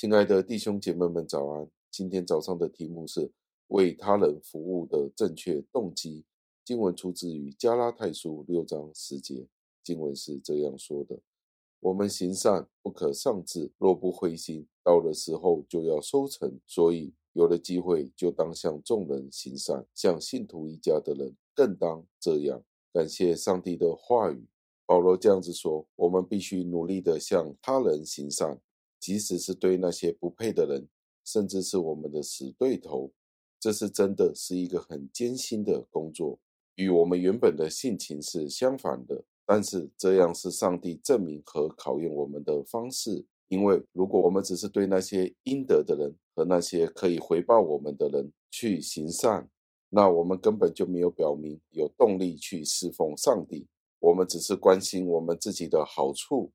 亲爱的弟兄姐妹们，早安！今天早上的题目是为他人服务的正确动机。经文出自于加拉太书六章十节，经文是这样说的：“我们行善不可丧志，若不灰心，到了时候就要收成。所以有了机会，就当向众人行善，像信徒一家的人更当这样。”感谢上帝的话语。保罗这样子说：“我们必须努力地向他人行善，即使是对那些不配的人，甚至是我们的死对头。这是真的是一个很艰辛的工作，与我们原本的性情是相反的。但是这样是上帝证明和考验我们的方式。因为如果我们只是对那些应得的人和那些可以回报我们的人去行善，那我们根本就没有表明有动力去侍奉上帝。”我们只是关心我们自己的好处，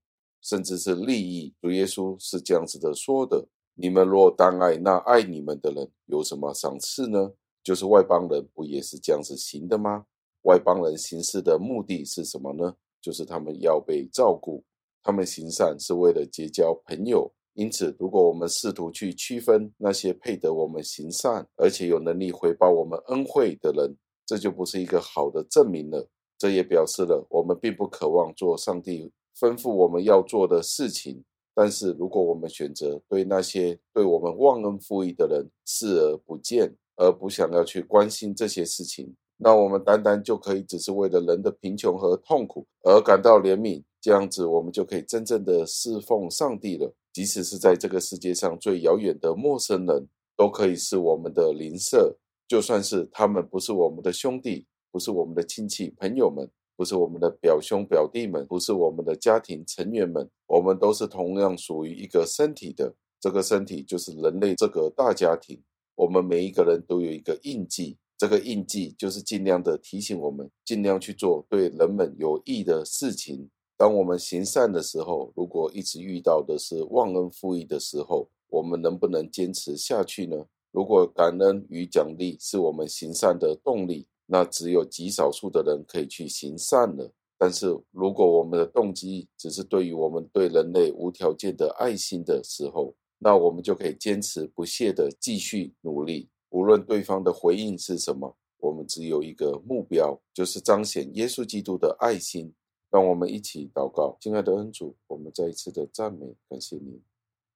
甚至是利益。主耶稣是这样子的说的：“你们若单爱那爱你们的人，有什么赏赐呢？就是外邦人不也是这样子行的吗？外邦人行事的目的是什么呢？就是他们要被照顾，他们行善是为了结交朋友。因此，如果我们试图去区分那些配得我们行善，而且有能力回报我们恩惠的人，这就不是一个好的证明了。”这也表示了我们并不渴望做上帝吩咐我们要做的事情。但是，如果我们选择对那些对我们忘恩负义的人视而不见，而不想要去关心这些事情，那我们单单就可以只是为了人的贫穷和痛苦而感到怜悯。这样子，我们就可以真正的侍奉上帝了。即使是在这个世界上最遥远的陌生人，都可以是我们的邻舍，就算是他们不是我们的兄弟。不是我们的亲戚朋友们，不是我们的表兄表弟们，不是我们的家庭成员们，我们都是同样属于一个身体的。这个身体就是人类这个大家庭。我们每一个人都有一个印记，这个印记就是尽量的提醒我们，尽量去做对人们有益的事情。当我们行善的时候，如果一直遇到的是忘恩负义的时候，我们能不能坚持下去呢？如果感恩与奖励是我们行善的动力，那只有极少数的人可以去行善了。但是，如果我们的动机只是对于我们对人类无条件的爱心的时候，那我们就可以坚持不懈地继续努力。无论对方的回应是什么，我们只有一个目标，就是彰显耶稣基督的爱心。让我们一起祷告，亲爱的恩主，我们再一次的赞美感谢您，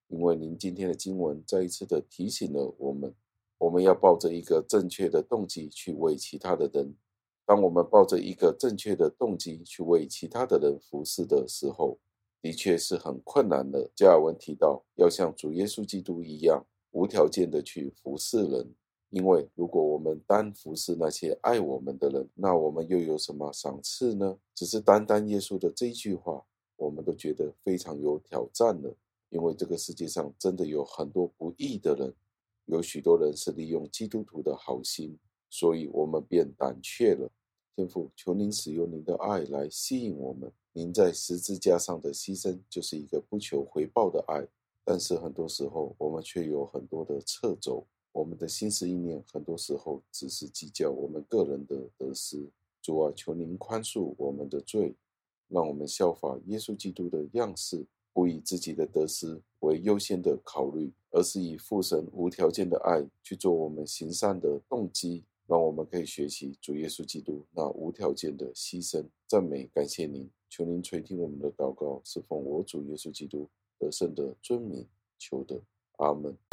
因为您今天的经文再一次的提醒了我们。我们要抱着一个正确的动机去为其他的人。当我们抱着一个正确的动机去为其他的人服侍的时候，的确是很困难的。加尔文提到，要像主耶稣基督一样，无条件的去服侍人。因为如果我们单服侍那些爱我们的人，那我们又有什么赏赐呢？只是单单耶稣的这句话，我们都觉得非常有挑战了。因为这个世界上真的有很多不义的人。有许多人是利用基督徒的好心，所以我们便胆怯了。天父，求您使用您的爱来吸引我们。您在十字架上的牺牲就是一个不求回报的爱，但是很多时候我们却有很多的掣肘。我们的心思意念很多时候只是计较我们个人的得失。主啊，求您宽恕我们的罪，让我们效法耶稣基督的样式。不以自己的得失为优先的考虑，而是以父神无条件的爱去做我们行善的动机，让我们可以学习主耶稣基督那无条件的牺牲。赞美感谢您，求您垂听我们的祷告，是奉我主耶稣基督得胜的尊名求的，阿门。